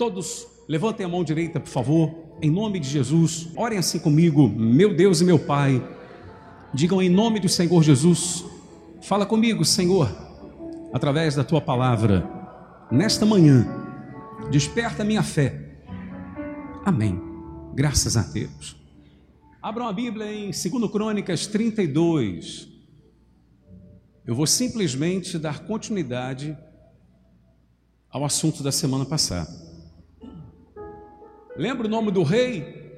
Todos levantem a mão direita, por favor, em nome de Jesus. Orem assim comigo, meu Deus e meu Pai. Digam em nome do Senhor Jesus. Fala comigo, Senhor, através da tua palavra. Nesta manhã, desperta minha fé. Amém. Graças a Deus. Abram a Bíblia em 2 Crônicas 32. Eu vou simplesmente dar continuidade ao assunto da semana passada. Lembra o nome do rei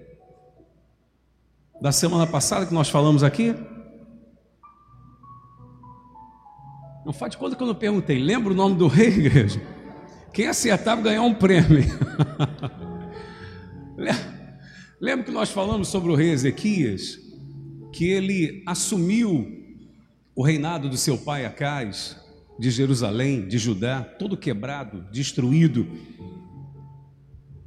da semana passada que nós falamos aqui? Não faz de conta que eu não perguntei. Lembra o nome do rei, igreja? Quem acertava ganhar um prêmio. Lembra que nós falamos sobre o rei Ezequias? Que ele assumiu o reinado do seu pai Acais, de Jerusalém, de Judá, todo quebrado, destruído.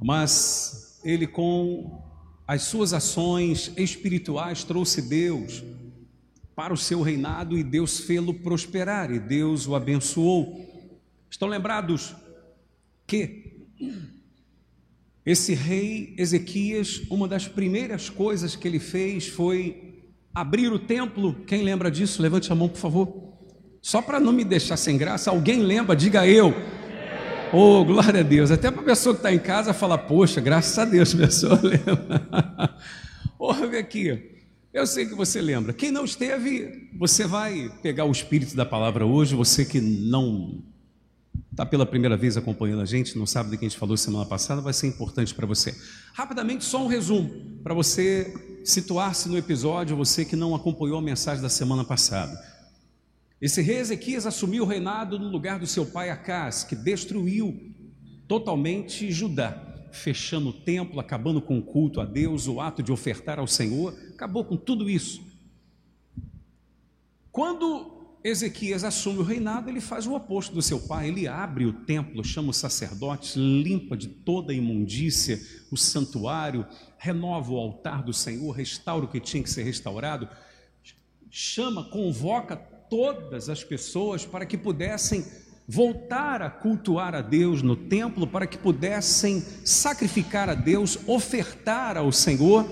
Mas ele, com as suas ações espirituais, trouxe Deus para o seu reinado e Deus fê-lo prosperar e Deus o abençoou. Estão lembrados que esse rei Ezequias, uma das primeiras coisas que ele fez foi abrir o templo. Quem lembra disso? Levante a mão, por favor. Só para não me deixar sem graça, alguém lembra? Diga eu. Oh, glória a Deus. Até para a pessoa que está em casa falar, poxa, graças a Deus, pessoa lembra. Ouve aqui. Eu sei que você lembra. Quem não esteve, você vai pegar o espírito da palavra hoje. Você que não está pela primeira vez acompanhando a gente, não sabe do que a gente falou semana passada, vai ser importante para você. Rapidamente, só um resumo, para você situar-se no episódio, você que não acompanhou a mensagem da semana passada. Esse rei Ezequias assumiu o reinado no lugar do seu pai Acás, que destruiu totalmente Judá, fechando o templo, acabando com o culto a Deus, o ato de ofertar ao Senhor, acabou com tudo isso. Quando Ezequias assume o reinado, ele faz o oposto do seu pai, ele abre o templo, chama os sacerdotes, limpa de toda a imundícia o santuário, renova o altar do Senhor, restaura o que tinha que ser restaurado, chama, convoca todas as pessoas para que pudessem voltar a cultuar a Deus no templo, para que pudessem sacrificar a Deus, ofertar ao Senhor,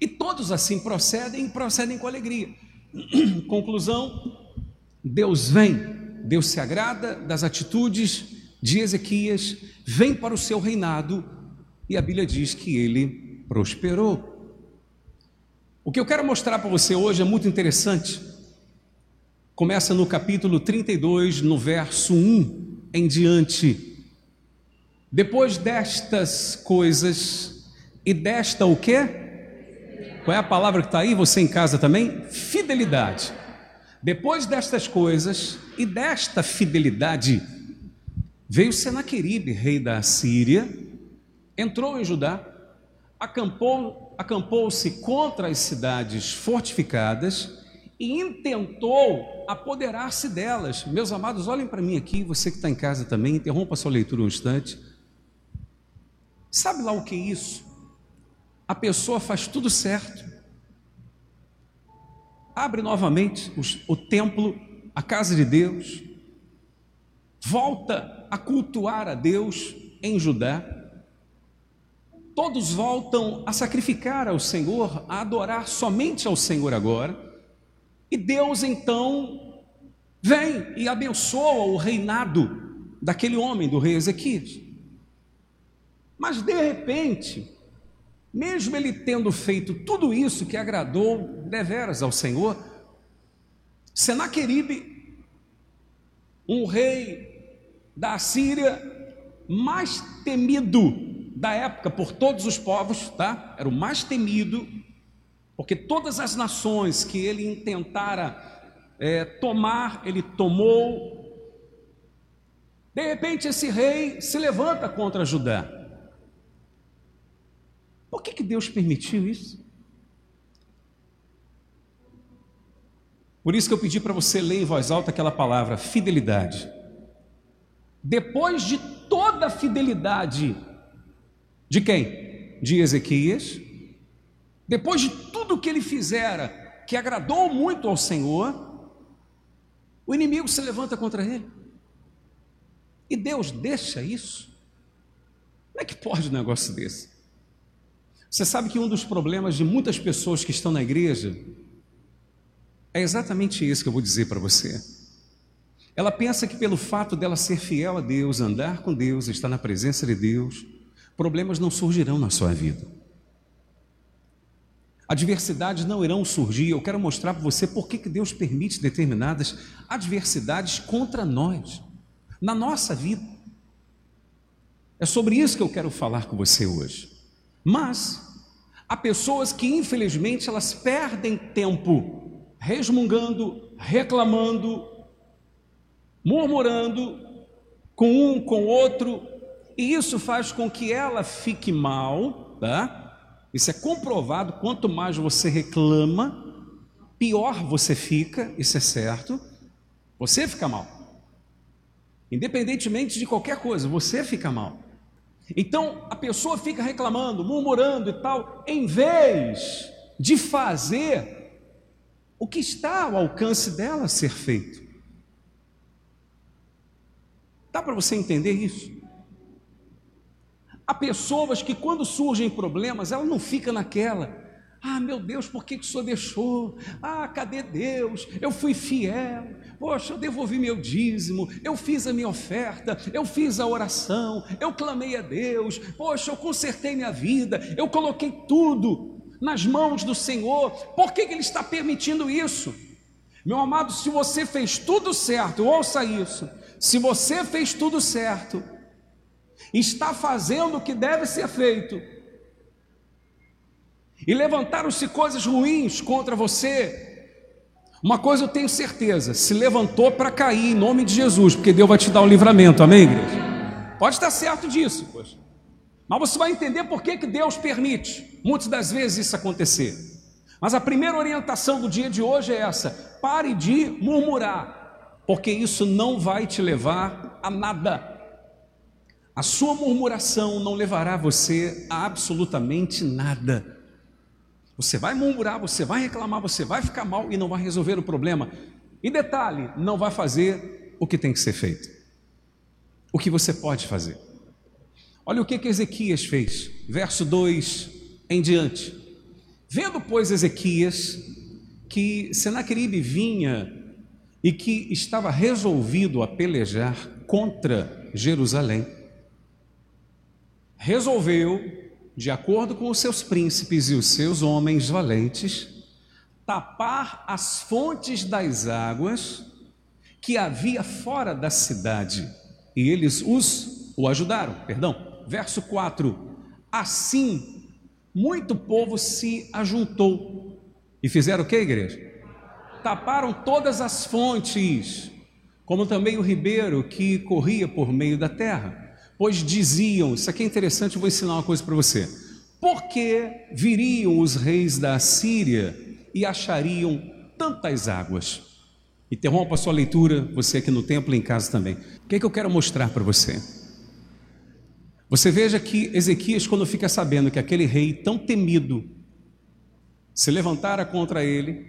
e todos assim procedem e procedem com alegria. Conclusão, Deus vem, Deus se agrada das atitudes de Ezequias, vem para o seu reinado e a Bíblia diz que ele prosperou. O que eu quero mostrar para você hoje é muito interessante. Começa no capítulo 32, no verso 1 em diante. Depois destas coisas e desta o quê? Qual é a palavra que está aí? Você em casa também? Fidelidade. Depois destas coisas e desta fidelidade, veio Senaqueribe, rei da Síria, entrou em Judá, acampou, acampou-se contra as cidades fortificadas e intentou apoderar-se delas. Meus amados, olhem para mim aqui, você que está em casa também, interrompa a sua leitura um instante. Sabe lá o que é isso? A pessoa faz tudo certo, abre novamente o templo, a casa de Deus, volta a cultuar a Deus em Judá. Todos voltam a sacrificar ao Senhor, a adorar somente ao Senhor agora. E Deus então vem e abençoa o reinado daquele homem, do rei Ezequias. Mas de repente, mesmo ele tendo feito tudo isso que agradou deveras ao Senhor, Senaqueribe, um rei da Síria mais temido da época por todos os povos, tá? Era o mais temido, porque todas as nações que ele intentara é, tomar, ele tomou. De repente, esse rei se levanta contra Judá. Por que, que Deus permitiu isso? Por isso que eu pedi para você ler em voz alta aquela palavra, fidelidade. Depois de toda a fidelidade de quem? De Ezequias. Depois de tudo que ele fizera, que agradou muito ao Senhor, o inimigo se levanta contra ele. E Deus deixa isso. Como é pode um negócio desse? Você sabe que um dos problemas de muitas pessoas que estão na igreja é exatamente isso que eu vou dizer para você. Ela pensa que pelo fato dela ser fiel a Deus, andar com Deus, estar na presença de Deus, problemas não surgirão na sua vida. Adversidades não irão surgir. Eu quero mostrar para você por que Deus permite determinadas adversidades contra nós, na nossa vida. É sobre isso que eu quero falar com você hoje. Mas há pessoas que, infelizmente, elas perdem tempo resmungando, reclamando, murmurando com um, com outro, e isso faz com que ela fique mal, tá? Isso é comprovado. Quanto mais você reclama, pior você fica, isso é certo. Você fica mal. Independentemente de qualquer coisa, você fica mal. Então a pessoa fica reclamando, murmurando e tal, em vez de fazer o que está ao alcance dela ser feito. Dá para você entender isso? Há pessoas que, quando surgem problemas, ela não fica naquela. Ah, meu Deus, por que, que o senhor deixou? Ah, cadê Deus? Eu fui fiel. Poxa, eu devolvi meu dízimo, eu fiz a minha oferta, eu fiz a oração, eu clamei a Deus. Poxa, eu consertei minha vida, eu coloquei tudo nas mãos do Senhor. Por que, que Ele está permitindo isso? Meu amado, se você fez tudo certo, ouça isso. Se você fez tudo certo, está fazendo o que deve ser feito, e levantaram-se coisas ruins contra você, uma coisa eu tenho certeza: se levantou para cair em nome de Jesus, porque Deus vai te dar o livramento, amém, igreja? Pode estar certo disso, poxa. Mas você vai entender por que, que Deus permite muitas das vezes isso acontecer. Mas a primeira orientação do dia de hoje é essa: pare de murmurar, porque isso não vai te levar a nada. A sua murmuração não levará você a absolutamente nada. Você vai murmurar, você vai reclamar, você vai ficar mal e não vai resolver o problema. E detalhe, não vai fazer o que tem que ser feito. O que você pode fazer. Olha o que, que Ezequias fez, verso 2 em diante. Vendo, pois, Ezequias que Senaqueribe vinha e que estava resolvido a pelejar contra Jerusalém, resolveu, de acordo com os seus príncipes e os seus homens valentes, tapar as fontes das águas que havia fora da cidade, e eles os o ajudaram. Perdão. Verso 4. Assim, muito povo se ajuntou e fizeram o que, igreja? Taparam todas as fontes, como também o ribeiro que corria por meio da terra pois diziam: Isso aqui é interessante, eu vou ensinar uma coisa para você. Porque viriam os reis da Assíria e achariam tantas águas? Interrompa a sua leitura, você aqui no templo e em casa também. O que é que eu quero mostrar para você? Você veja que Ezequias, quando fica sabendo que aquele rei tão temido se levantara contra ele,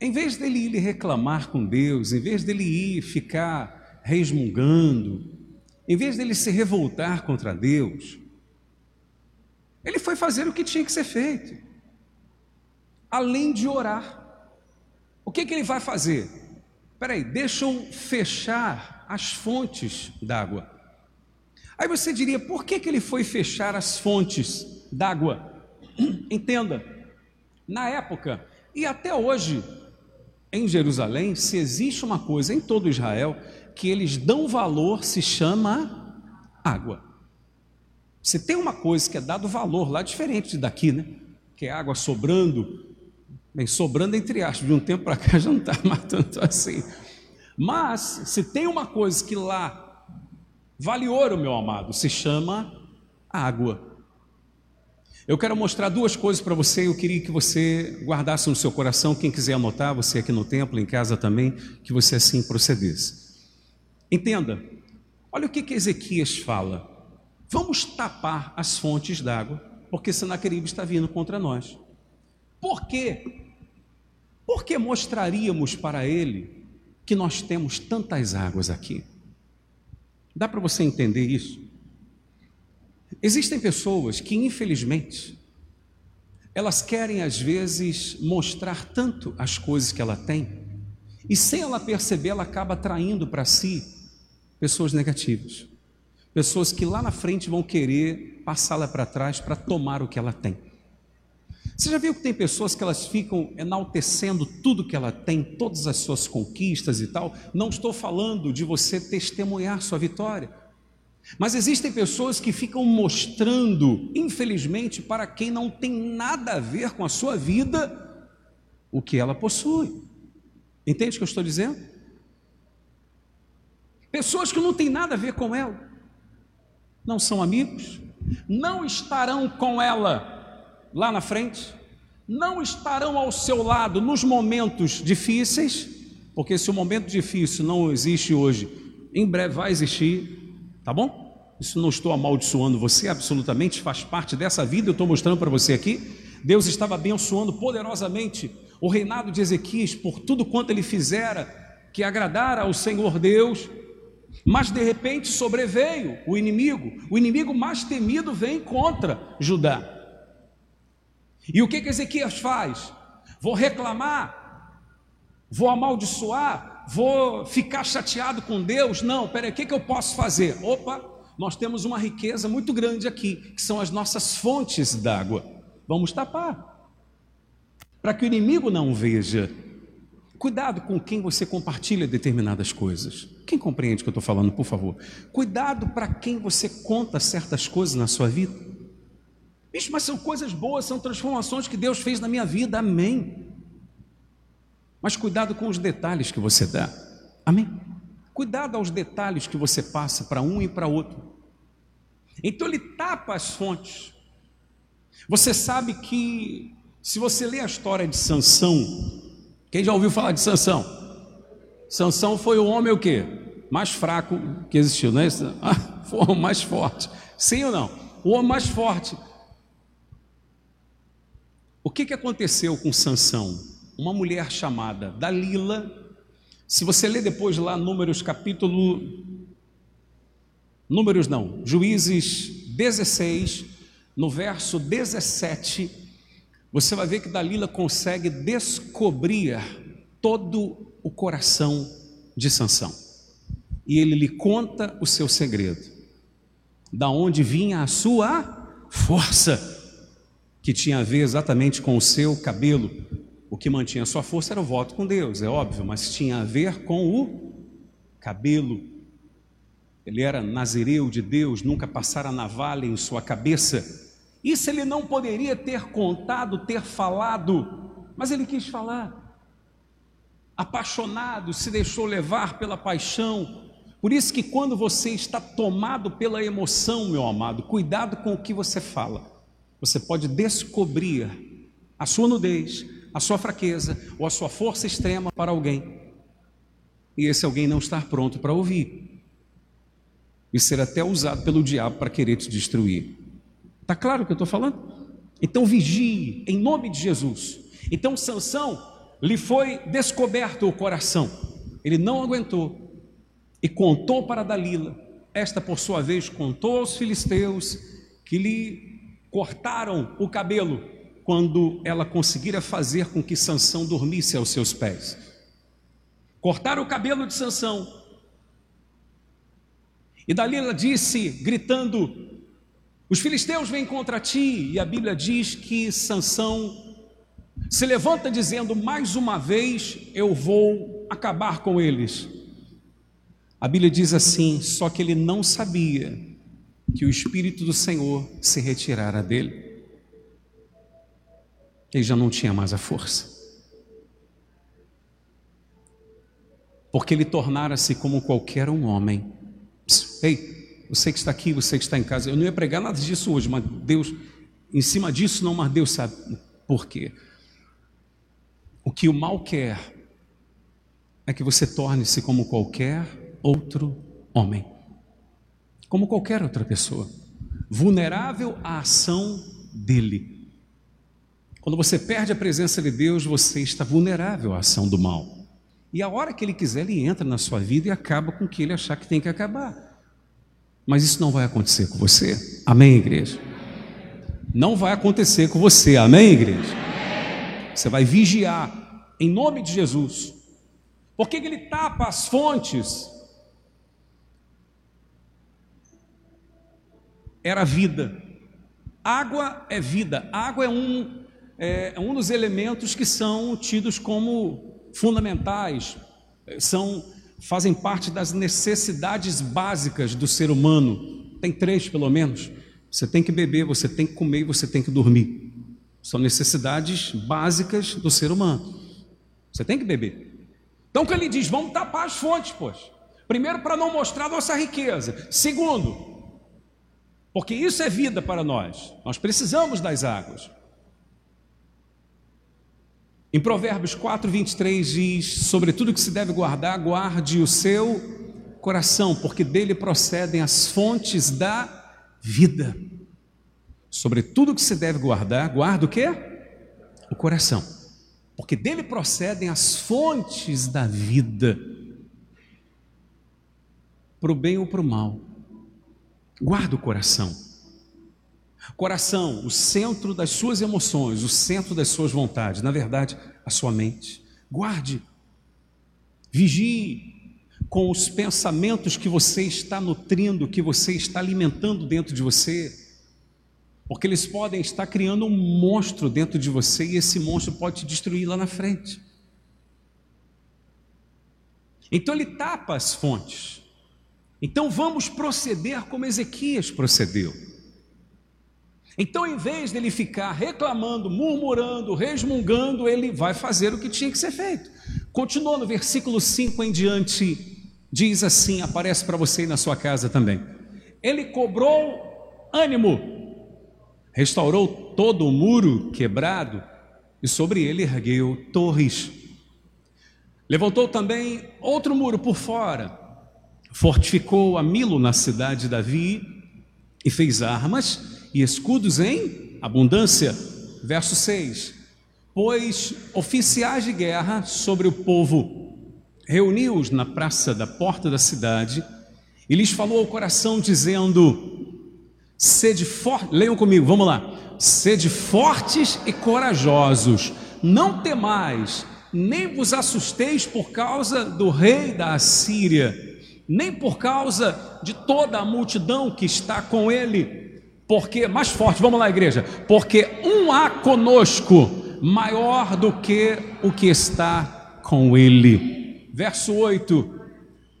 em vez dele ir reclamar com Deus, em vez dele ir ficar resmungando, em vez dele se revoltar contra Deus, ele foi fazer o que tinha que ser feito, além de orar. O que, que ele vai fazer? Peraí, deixa eu fechar as fontes d'água. Aí você diria, por que, que ele foi fechar as fontes d'água? Entenda, na época, e até hoje, em Jerusalém, se existe uma coisa em todo Israel, que eles dão valor se chama água. Se tem uma coisa que é dado valor lá diferente daqui, né? Que é água sobrando, bem, sobrando entre aspas, de um tempo para cá já não está mais tanto assim. Mas se tem uma coisa que lá vale ouro, meu amado, se chama água. Eu quero mostrar duas coisas para você. Eu queria que você guardasse no seu coração. Quem quiser anotar, você aqui no templo, em casa também, que você assim procedesse. Entenda, olha o que, que Ezequias fala. Vamos tapar as fontes d'água, porque Senaqueribe está vindo contra nós. Por quê? Porque mostraríamos para ele que nós temos tantas águas aqui. Dá para você entender isso? Existem pessoas que, infelizmente, elas querem às vezes mostrar tanto as coisas que ela tem, e sem ela perceber, ela acaba atraindo para si pessoas negativas, pessoas que lá na frente vão querer passá-la para trás para tomar o que ela tem. Você já viu que tem pessoas que elas ficam enaltecendo tudo que ela tem, todas as suas conquistas e tal? Não estou falando de você testemunhar sua vitória. Mas existem pessoas que ficam mostrando, infelizmente, para quem não tem nada a ver com a sua vida, o que ela possui. Entende o que eu estou dizendo? Pessoas que não têm nada a ver com ela, não são amigos, não estarão com ela lá na frente, não estarão ao seu lado nos momentos difíceis, porque se o momento difícil não existe hoje, em breve vai existir, Tá bom? Isso não estou amaldiçoando você, absolutamente faz parte dessa vida, eu estou mostrando para você aqui. Deus estava abençoando poderosamente o reinado de Ezequias por tudo quanto ele fizera que agradara ao Senhor Deus, mas de repente sobreveio o inimigo, o inimigo mais temido vem contra Judá. E o que, que Ezequias faz? Vou reclamar, vou amaldiçoar, vou ficar chateado com Deus. Não, peraí, o que, que eu posso fazer? Opa, nós temos uma riqueza muito grande aqui, que são as nossas fontes d'água. Vamos tapar, para que o inimigo não veja. Cuidado com quem você compartilha determinadas coisas. Quem compreende o que eu estou falando, por favor? Cuidado para quem você conta certas coisas na sua vida. Bicho, mas são coisas boas, são transformações que Deus fez na minha vida, amém. Mas cuidado com os detalhes que você dá. Amém? Cuidado aos detalhes que você passa para um e para outro. Então ele tapa as fontes. Você sabe que se você ler a história de Sansão, quem já ouviu falar de Sansão? Sansão foi o homem o quê? Mais fraco que existiu, não é isso? Ah, foi o mais forte. Sim ou não? O homem mais forte. O que, que aconteceu com Sansão? uma mulher chamada Dalila. Se você ler depois lá Números capítulo Números não, Juízes 16, no verso 17, você vai ver que Dalila consegue descobrir todo o coração de Sansão. E ele lhe conta o seu segredo. Da onde vinha a sua força, que tinha a ver exatamente com o seu cabelo, o que mantinha sua força era o voto com Deus, é óbvio, mas tinha a ver com o cabelo. Ele era nazireu de Deus, nunca passara navalha em sua cabeça. Isso ele não poderia ter contado, ter falado, mas ele quis falar. Apaixonado, se deixou levar pela paixão. Por isso que quando você está tomado pela emoção, meu amado, cuidado com o que você fala. Você pode descobrir a sua nudez, a sua fraqueza ou a sua força extrema para alguém. E esse alguém não estar pronto para ouvir. E ser até usado pelo diabo para querer te destruir. Está claro o que eu estou falando? Então vigie em nome de Jesus. Então Sansão lhe foi descoberto o coração. Ele não aguentou e contou para Dalila. Esta, por sua vez, contou aos filisteus que lhe cortaram o cabelo quando ela conseguira fazer com que Sansão dormisse aos seus pés. Cortaram o cabelo de Sansão. E Dalila disse, gritando: Os filisteus vêm contra ti. E a Bíblia diz que Sansão se levanta dizendo: Mais uma vez eu vou acabar com eles. A Bíblia diz assim: só que ele não sabia que o Espírito do Senhor se retirara dele ele já não tinha mais a força. Porque ele tornara-se como qualquer um homem. Ei, você que está aqui, você que está em casa, eu não ia pregar nada disso hoje, mas Deus, em cima disso não, mas Deus sabe por quê. O que o mal quer é que você torne-se como qualquer outro homem, como qualquer outra pessoa, vulnerável à ação dele. Quando você perde a presença de Deus, você está vulnerável à ação do mal. E a hora que ele quiser, ele entra na sua vida e acaba com o que ele achar que tem que acabar. Mas isso não vai acontecer com você. Amém, igreja? Não vai acontecer com você. Amém, igreja? Você vai vigiar em nome de Jesus. Por que ele tapa as fontes? Era vida. Água é vida. Água é um, é, é um dos elementos que são tidos como fundamentais, são fazem parte das necessidades básicas do ser humano. Tem três, pelo menos. Você tem que beber, você tem que comer e você tem que dormir. São necessidades básicas do ser humano. Você tem que beber. Então, que ele diz, vamos tapar as fontes, pois. Primeiro, para não mostrar nossa riqueza. Segundo, porque isso é vida para nós. Nós precisamos das águas. Em Provérbios 4, 23 diz: Sobre tudo que se deve guardar, guarde o seu coração, porque dele procedem as fontes da vida. Sobre tudo que se deve guardar, guarda o que? O coração, porque dele procedem as fontes da vida, para o bem ou para o mal. Guarda o coração. Coração, o centro das suas emoções, o centro das suas vontades, na verdade, a sua mente. Guarde, vigie com os pensamentos que você está nutrindo, que você está alimentando dentro de você, porque eles podem estar criando um monstro dentro de você e esse monstro pode te destruir lá na frente. Então ele tapa as fontes. Então vamos proceder como Ezequias procedeu. Então, em vez dele ficar reclamando, murmurando, resmungando, ele vai fazer o que tinha que ser feito. Continua no versículo 5 em diante, diz assim: aparece para você aí na sua casa também. Ele cobrou ânimo, restaurou todo o muro quebrado e sobre ele ergueu torres. Levantou também outro muro por fora, fortificou a Milo na cidade de Davi e fez armas e escudos em abundância. Verso 6: Pois oficiais de guerra sobre o povo reuniu-os na praça da porta da cidade e lhes falou ao coração, dizendo: Sede fortes, leiam comigo, vamos lá. Sede fortes e corajosos, não temais, nem vos assusteis por causa do rei da Assíria, nem por causa de toda a multidão que está com ele porque, mais forte, vamos lá, igreja. Porque um há conosco maior do que o que está com ele. Verso 8: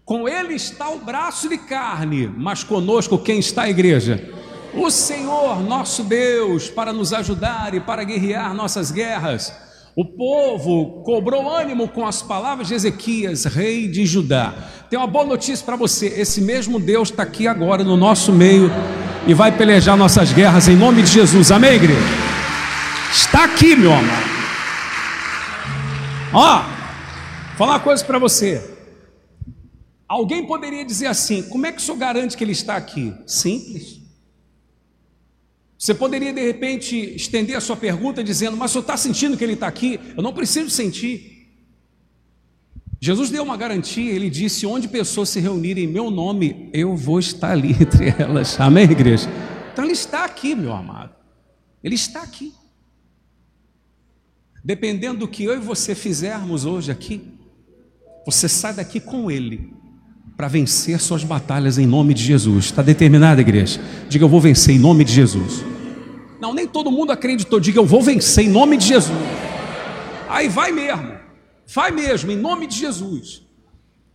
Com ele está o braço de carne, mas conosco quem está a igreja? O Senhor nosso Deus, para nos ajudar e para guerrear nossas guerras. O povo cobrou ânimo com as palavras de Ezequias, rei de Judá. Tem uma boa notícia para você: esse mesmo Deus está aqui agora no nosso meio e vai pelejar nossas guerras em nome de Jesus. Amém, igreja? Está aqui, meu amado. Ó, falar uma coisa para você. Alguém poderia dizer assim: como é que o senhor garante que ele está aqui? Simples. Você poderia de repente estender a sua pergunta dizendo: Mas o senhor está sentindo que ele está aqui? Eu não preciso sentir. Jesus deu uma garantia, ele disse: onde pessoas se reunirem em meu nome, eu vou estar ali entre elas. Amém, igreja? Então ele está aqui, meu amado. Ele está aqui. Dependendo do que eu e você fizermos hoje aqui, você sai daqui com ele para vencer suas batalhas em nome de Jesus. Está determinada, igreja? Diga, eu vou vencer em nome de Jesus. Não, nem todo mundo acreditou. Diga, eu vou vencer em nome de Jesus. Aí vai mesmo. Vai mesmo, em nome de Jesus.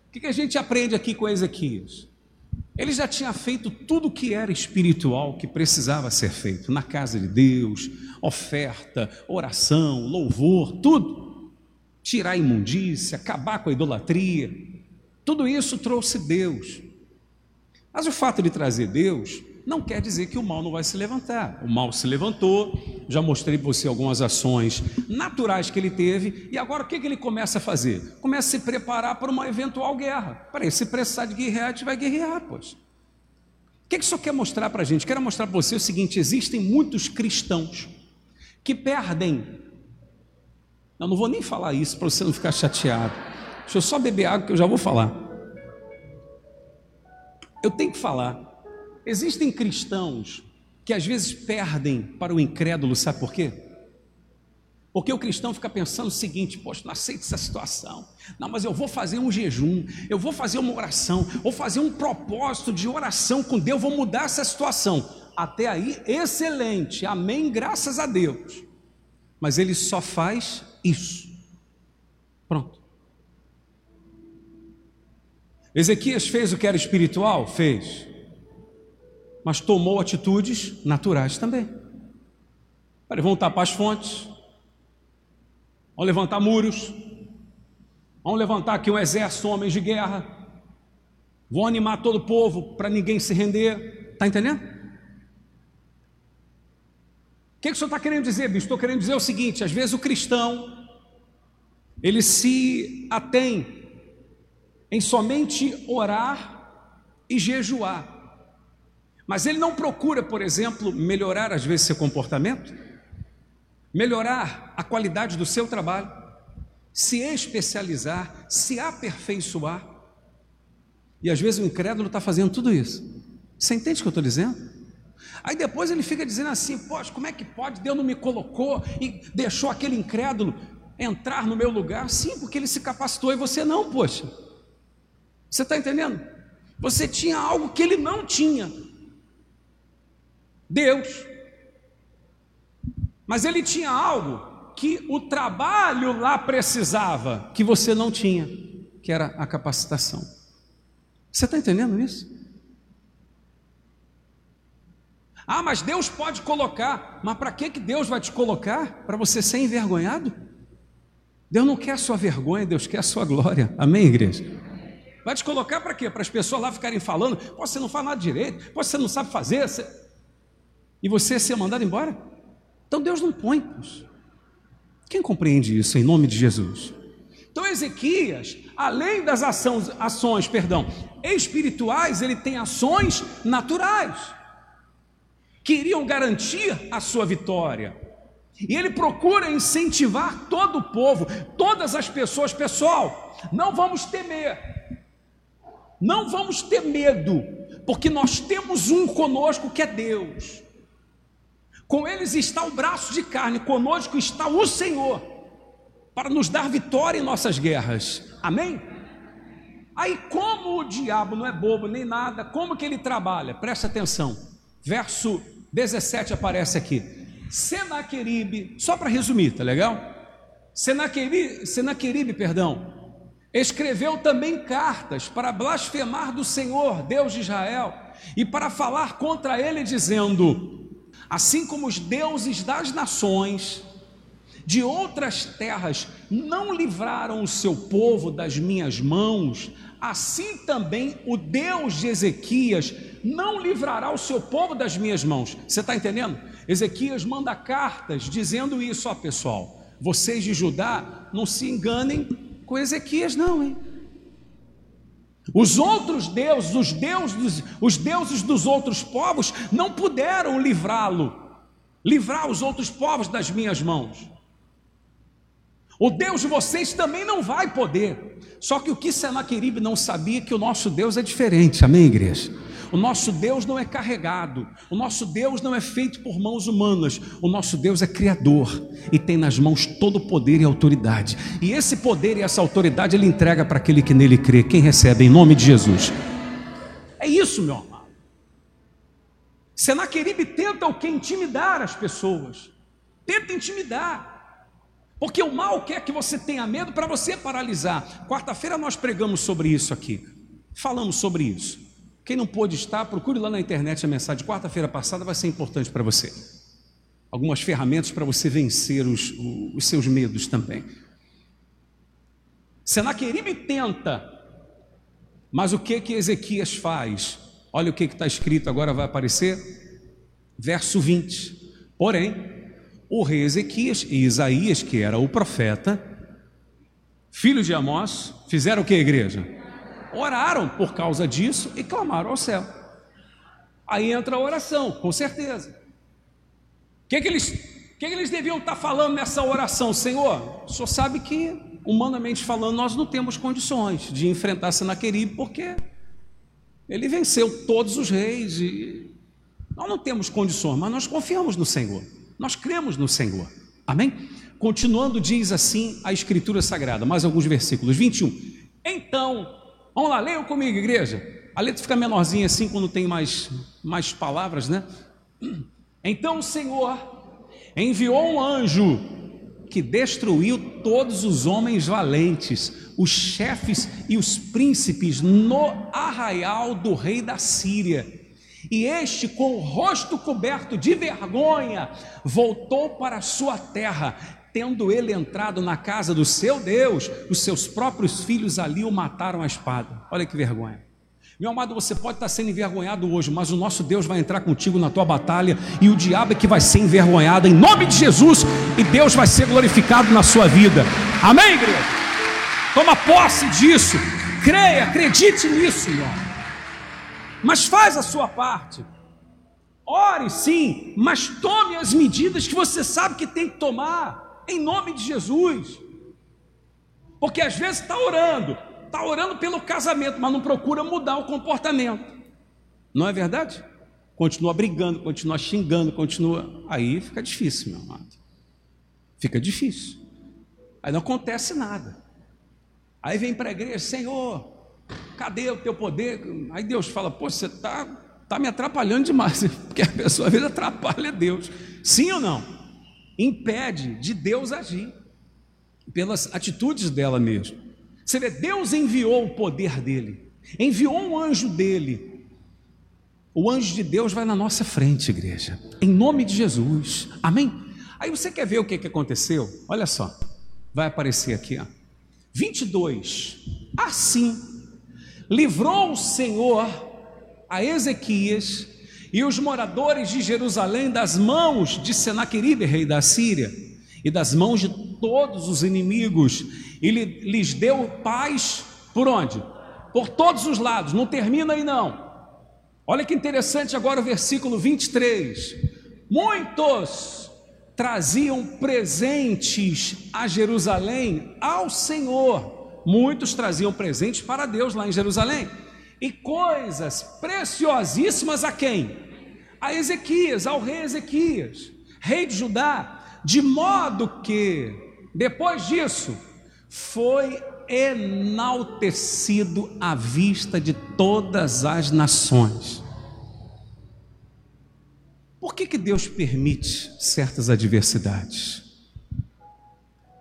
O que a gente aprende aqui com Ezequias? Ele já tinha feito tudo o que era espiritual que precisava ser feito na casa de Deus, oferta, oração, louvor, tudo. Tirar a imundícia, acabar com a idolatria. Tudo isso trouxe Deus. Mas o fato de trazer Deus não quer dizer que o mal não vai se levantar. O mal se levantou, já mostrei para você algumas ações naturais que ele teve, e agora o que, que ele começa a fazer? Começa a se preparar para uma eventual guerra. Para se precisar de guerrear, a gente vai guerrear, pois. O que, que isso quer mostrar para a gente? Quero mostrar para você o seguinte: existem muitos cristãos que perdem. Eu não vou nem falar isso para você não ficar chateado. Deixa eu só beber água que eu já vou falar. Eu tenho que falar. Existem cristãos que às vezes perdem para o incrédulo, sabe por quê? Porque o cristão fica pensando o seguinte: poxa, não aceito essa situação. Não, mas eu vou fazer um jejum, eu vou fazer uma oração, vou fazer um propósito de oração com Deus, vou mudar essa situação. Até aí, excelente, amém, graças a Deus. Mas ele só faz isso. Pronto. Ezequias fez o que era espiritual? Fez. Mas tomou atitudes naturais também. Vamos tapar as fontes, Vão levantar muros. Vão levantar aqui um exército, homens de guerra. Vão animar todo o povo para ninguém se render. Está entendendo? O que, que o senhor está querendo dizer, bicho? Estou querendo dizer o seguinte: às vezes o cristão ele se atém em somente orar e jejuar. Mas ele não procura, por exemplo, melhorar às vezes seu comportamento melhorar a qualidade do seu trabalho, se especializar, se aperfeiçoar. E às vezes o incrédulo está fazendo tudo isso. Você entende o que eu estou dizendo? Aí depois ele fica dizendo assim: Poxa, como é que pode? Deus não me colocou e deixou aquele incrédulo entrar no meu lugar? Sim, porque ele se capacitou e você não, poxa. Você está entendendo? Você tinha algo que ele não tinha. Deus. Mas ele tinha algo que o trabalho lá precisava, que você não tinha, que era a capacitação. Você está entendendo isso? Ah, mas Deus pode colocar. Mas para que Deus vai te colocar? Para você ser envergonhado? Deus não quer a sua vergonha, Deus quer a sua glória. Amém, igreja? Vai te colocar para quê? Para as pessoas lá ficarem falando, você não faz nada direito, você não sabe fazer, você... e você ser mandado embora? Então Deus não põe. Quem compreende isso em nome de Jesus? Então Ezequias, além das ações, ações, perdão, espirituais, ele tem ações naturais que iriam garantir a sua vitória. E ele procura incentivar todo o povo, todas as pessoas, pessoal, não vamos temer. Não vamos ter medo, porque nós temos um conosco que é Deus. Com eles está o braço de carne, conosco está o Senhor, para nos dar vitória em nossas guerras. Amém? Aí, como o diabo não é bobo nem nada, como que ele trabalha? Presta atenção. Verso 17 aparece aqui. Senaqueribe, só para resumir, tá legal? Senaqueribe, Senaqueribe, perdão, escreveu também cartas para blasfemar do Senhor, Deus de Israel, e para falar contra ele, dizendo: Assim como os deuses das nações de outras terras não livraram o seu povo das minhas mãos, assim também o Deus de Ezequias não livrará o seu povo das minhas mãos. Você está entendendo? Ezequias manda cartas dizendo isso, ó pessoal. Vocês de Judá não se enganem com Ezequias, não, hein? Os outros deuses, os deuses, os deuses dos outros povos não puderam livrá-lo, livrar os outros povos das minhas mãos. O Deus de vocês também não vai poder. Só que o que Senaqueribe não sabia é que o nosso Deus é diferente. Amém, igreja? O nosso Deus não é carregado, o nosso Deus não é feito por mãos humanas, o nosso Deus é criador e tem nas mãos todo o poder e autoridade. E esse poder e essa autoridade ele entrega para aquele que nele crê. Quem recebe em nome de Jesus? É isso, meu amado. Senaqueribe tenta o que? Intimidar as pessoas. Tenta intimidar. Porque o mal quer que você tenha medo para você paralisar. Quarta-feira nós pregamos sobre isso aqui. Falamos sobre isso. Quem não pôde estar, procure lá na internet a mensagem de quarta-feira passada, vai ser importante para você. Algumas ferramentas para você vencer os, os seus medos também. Senaqueribe tenta, mas o que que Ezequias faz? Olha o que está escrito, agora vai aparecer, verso 20. Porém, o rei Ezequias e Isaías, que era o profeta, filho de Amós, fizeram o que, igreja? Oraram por causa disso e clamaram ao céu. Aí entra a oração, com certeza. O que, que, eles, que, que eles deviam estar falando nessa oração? Senhor, o senhor sabe que, humanamente falando, nós não temos condições de enfrentar Senaqueribe, porque Ele venceu todos os reis e nós não temos condições, mas nós confiamos no Senhor. Nós cremos no Senhor. Amém? Continuando, diz assim a Escritura Sagrada, mais alguns versículos. 21. Então, vamos lá, leiam comigo, igreja. A letra fica menorzinha assim quando tem mais, mais palavras, né? Então o Senhor enviou um anjo que destruiu todos os homens valentes, os chefes e os príncipes no arraial do rei da Síria. E este, com o rosto coberto de vergonha, voltou para sua terra. Tendo ele entrado na casa do seu Deus, os seus próprios filhos ali o mataram à espada. Olha que vergonha. Meu amado, você pode estar sendo envergonhado hoje, mas o nosso Deus vai entrar contigo na tua batalha e o diabo é que vai ser envergonhado em nome de Jesus e Deus vai ser glorificado na sua vida. Amém, igreja? Toma posse disso, creia, acredite nisso, irmão. Mas faz a sua parte. Ore sim, mas tome as medidas que você sabe que tem que tomar, em nome de Jesus. Porque às vezes está orando, está orando pelo casamento, mas não procura mudar o comportamento. Não é verdade? Continua brigando, continua xingando, continua. Aí fica difícil, meu amado. Fica difícil. Aí não acontece nada. Aí vem para a igreja, Senhor, cadê o teu poder? Aí Deus fala, pô, você está tá me atrapalhando demais, porque a pessoa às vezes atrapalha Deus. Sim ou não? Impede de Deus agir, pelas atitudes dela mesmo. Você vê, Deus enviou o poder dele, enviou um anjo dele. O anjo de Deus vai na nossa frente, igreja, em nome de Jesus, amém? Aí você quer ver o que, que aconteceu? Olha só, vai aparecer aqui, ó. 22. Assim, livrou o Senhor a Ezequias e os moradores de Jerusalém das mãos de Senaqueribe, rei da Síria, e das mãos de todos os inimigos, e lhes deu paz por onde? Por todos os lados, não termina aí não. Olha que interessante agora o versículo 23. Muitos traziam presentes a Jerusalém ao Senhor. Muitos traziam presentes para Deus lá em Jerusalém. E coisas preciosíssimas a quem? A Ezequias, ao rei Ezequias, rei de Judá, de modo que depois disso foi enaltecido à vista de todas as nações. Por que, que Deus permite certas adversidades?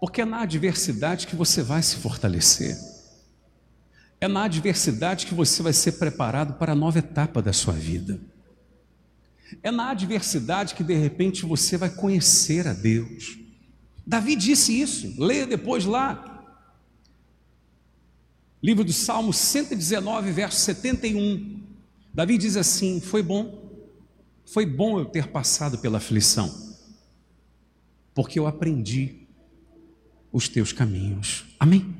Porque é na adversidade que você vai se fortalecer. É na adversidade que você vai ser preparado para a nova etapa da sua vida. É na adversidade que de repente você vai conhecer a Deus. Davi disse isso, leia depois lá, Livro do Salmo 119, verso 71. Davi diz assim: Foi bom, foi bom eu ter passado pela aflição, porque eu aprendi os teus caminhos. Amém?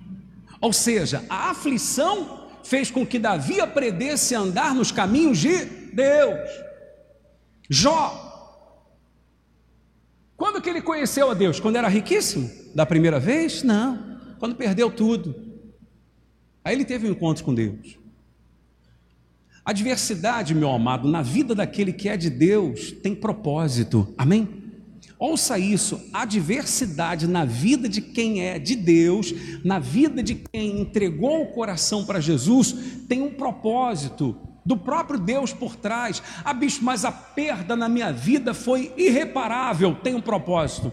Ou seja, a aflição fez com que Davi aprendesse a andar nos caminhos de Deus. Jó, quando que ele conheceu a Deus? Quando era riquíssimo? Da primeira vez? Não. Quando perdeu tudo. Aí ele teve um encontro com Deus. Adversidade, meu amado, na vida daquele que é de Deus tem propósito. Amém? Ouça isso, a diversidade na vida de quem é de Deus, na vida de quem entregou o coração para Jesus, tem um propósito do próprio Deus por trás. Ah, bicho, mas a perda na minha vida foi irreparável, tem um propósito.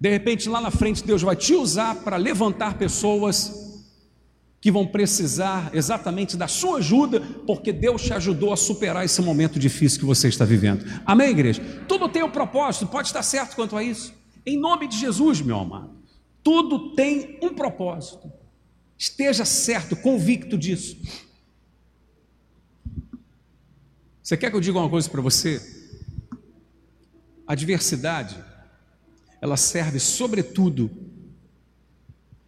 De repente, lá na frente, Deus vai te usar para levantar pessoas que vão precisar exatamente da sua ajuda, porque Deus te ajudou a superar esse momento difícil que você está vivendo. Amém, igreja? Tudo tem um propósito, pode estar certo quanto a isso. Em nome de Jesus, meu amado. Tudo tem um propósito. Esteja certo, convicto disso. Você quer que eu diga uma coisa para você? A adversidade, ela serve sobretudo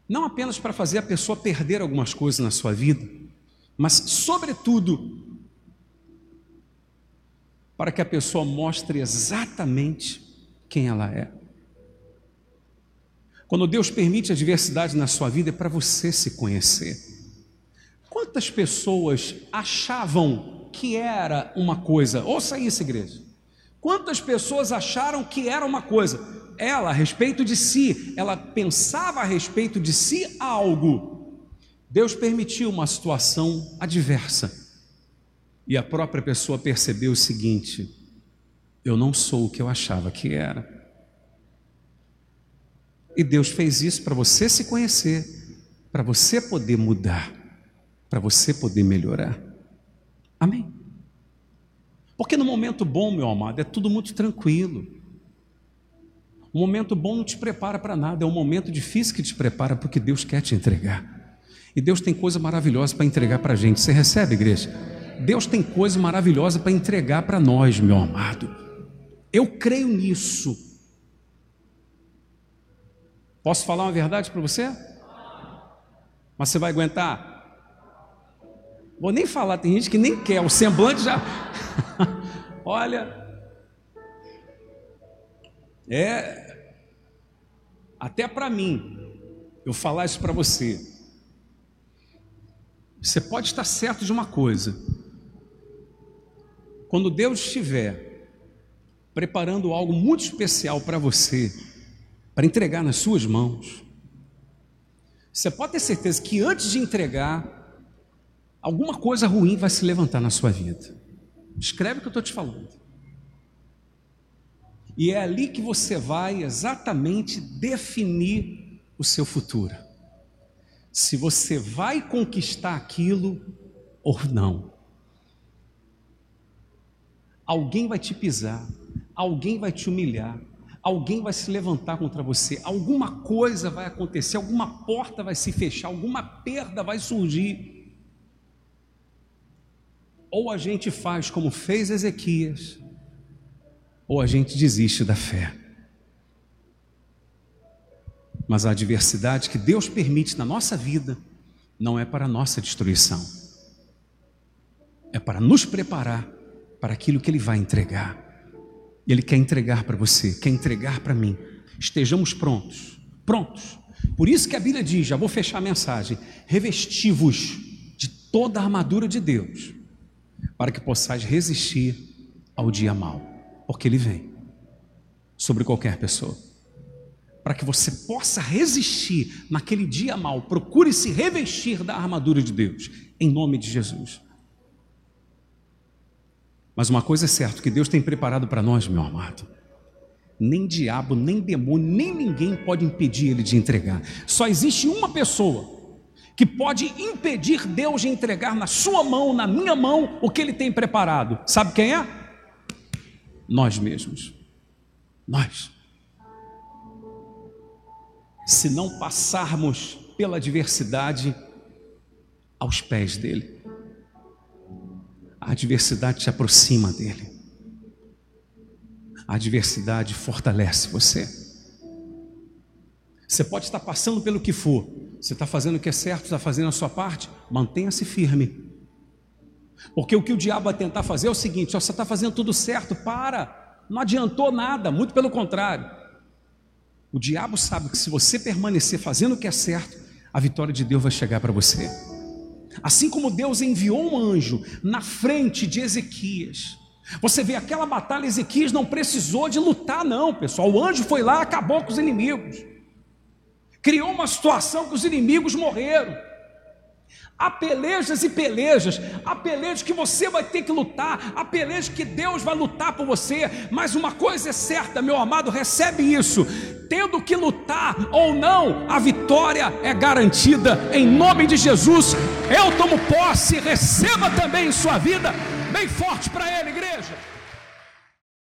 não apenas para fazer a pessoa perder algumas coisas na sua vida, mas, sobretudo, para que a pessoa mostre exatamente quem ela é. Quando Deus permite a diversidade na sua vida, é para você se conhecer. Quantas pessoas achavam que era uma coisa? Ouça isso, igreja. Quantas pessoas acharam que era uma coisa? Ela, a respeito de si, ela pensava a respeito de si algo. Deus permitiu uma situação adversa. E a própria pessoa percebeu o seguinte: eu não sou o que eu achava que era. E Deus fez isso para você se conhecer, para você poder mudar, para você poder melhorar. Amém? Porque no momento bom, meu amado, é tudo muito tranquilo. O momento bom não te prepara para nada, é um momento difícil que te prepara para o que Deus quer te entregar. E Deus tem coisa maravilhosa para entregar para a gente. Você recebe, igreja? Deus tem coisa maravilhosa para entregar para nós, meu amado. Eu creio nisso. Posso falar uma verdade para você? Mas você vai aguentar? Vou nem falar, tem gente que nem quer, o semblante já. Olha, é até para mim, eu falar isso para você. Você pode estar certo de uma coisa. Quando Deus estiver preparando algo muito especial para você, para entregar nas suas mãos. Você pode ter certeza que antes de entregar, alguma coisa ruim vai se levantar na sua vida. Escreve o que eu estou te falando. E é ali que você vai exatamente definir o seu futuro. Se você vai conquistar aquilo ou não. Alguém vai te pisar, alguém vai te humilhar, alguém vai se levantar contra você, alguma coisa vai acontecer, alguma porta vai se fechar, alguma perda vai surgir. Ou a gente faz como fez Ezequias, ou a gente desiste da fé. Mas a adversidade que Deus permite na nossa vida não é para nossa destruição, é para nos preparar para aquilo que Ele vai entregar. Ele quer entregar para você, quer entregar para mim. Estejamos prontos, prontos. Por isso que a Bíblia diz, já vou fechar a mensagem: revestivos de toda a armadura de Deus, para que possais resistir ao dia mau, porque ele vem sobre qualquer pessoa. Para que você possa resistir naquele dia mau, procure se revestir da armadura de Deus, em nome de Jesus. Mas uma coisa é certa, que Deus tem preparado para nós, meu amado. Nem diabo, nem demônio, nem ninguém pode impedir ele de entregar. Só existe uma pessoa que pode impedir Deus de entregar na sua mão, na minha mão, o que ele tem preparado. Sabe quem é? Nós mesmos. Nós. Se não passarmos pela adversidade aos pés dele a adversidade te aproxima dele. A adversidade fortalece você. Você pode estar passando pelo que for, você está fazendo o que é certo, está fazendo a sua parte, mantenha-se firme. Porque o que o diabo vai tentar fazer é o seguinte: você está fazendo tudo certo, para, não adiantou nada, muito pelo contrário. O diabo sabe que se você permanecer fazendo o que é certo, a vitória de Deus vai chegar para você. Assim como Deus enviou um anjo na frente de Ezequias. Você vê aquela batalha, Ezequias não precisou de lutar, não, pessoal. O anjo foi lá, acabou com os inimigos, criou uma situação que os inimigos morreram. Há pelejas e pelejas, há pelejas que você vai ter que lutar, há pelejas que Deus vai lutar por você, mas uma coisa é certa, meu amado, recebe isso: tendo que lutar ou não, a vitória é garantida em nome de Jesus. Eu tomo posse, receba também em sua vida, bem forte para Ele, igreja.